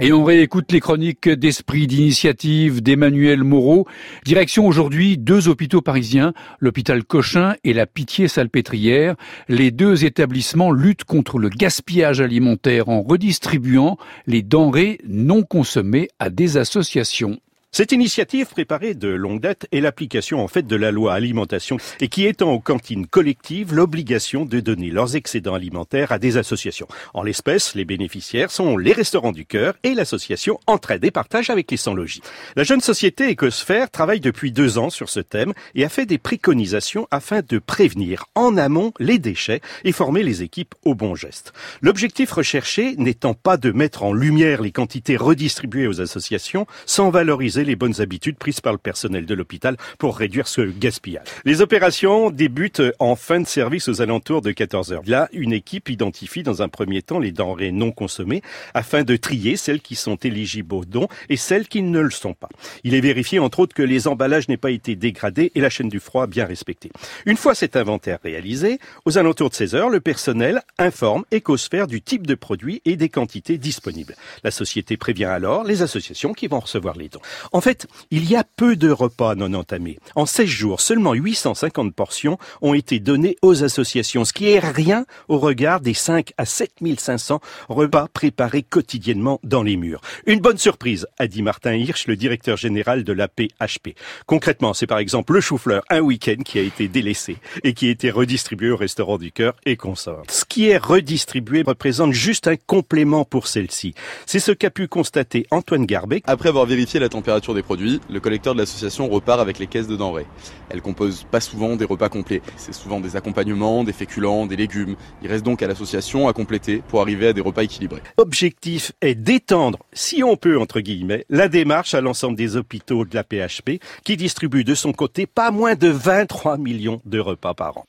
Et on réécoute les chroniques d'esprit d'initiative d'Emmanuel Moreau. Direction aujourd'hui deux hôpitaux parisiens, l'hôpital Cochin et la Pitié-Salpêtrière. Les deux établissements luttent contre le gaspillage alimentaire en redistribuant les denrées non consommées à des associations. Cette initiative préparée de longue date est l'application en fait de la loi alimentation et qui étend aux cantines collectives l'obligation de donner leurs excédents alimentaires à des associations. En l'espèce, les bénéficiaires sont les restaurants du cœur et l'association Entraide et Partage avec les sans-logis. La jeune société Ecosphère travaille depuis deux ans sur ce thème et a fait des préconisations afin de prévenir en amont les déchets et former les équipes au bon geste. L'objectif recherché n'étant pas de mettre en lumière les quantités redistribuées aux associations sans valoriser les bonnes habitudes prises par le personnel de l'hôpital pour réduire ce gaspillage. Les opérations débutent en fin de service aux alentours de 14 heures. Là, une équipe identifie dans un premier temps les denrées non consommées afin de trier celles qui sont éligibles aux dons et celles qui ne le sont pas. Il est vérifié entre autres que les emballages n'aient pas été dégradés et la chaîne du froid bien respectée. Une fois cet inventaire réalisé, aux alentours de 16 heures, le personnel informe Ecosphère du type de produit et des quantités disponibles. La société prévient alors les associations qui vont recevoir les dons. En fait, il y a peu de repas non entamés. En 16 jours, seulement 850 portions ont été données aux associations, ce qui est rien au regard des 5 à 7500 repas préparés quotidiennement dans les murs. Une bonne surprise, a dit Martin Hirsch, le directeur général de la PHP. Concrètement, c'est par exemple le chou-fleur un week-end qui a été délaissé et qui a été redistribué au restaurant du cœur et consorts. Ce qui est redistribué représente juste un complément pour celle-ci. C'est ce qu'a pu constater Antoine Garbet. Après avoir vérifié la température des produits, le collecteur de l'association repart avec les caisses de denrées. Elle compose pas souvent des repas complets. C'est souvent des accompagnements, des féculents, des légumes. Il reste donc à l'association à compléter pour arriver à des repas équilibrés. L'objectif est d'étendre, si on peut, entre guillemets, la démarche à l'ensemble des hôpitaux de la PHP qui distribue de son côté pas moins de 23 millions de repas par an.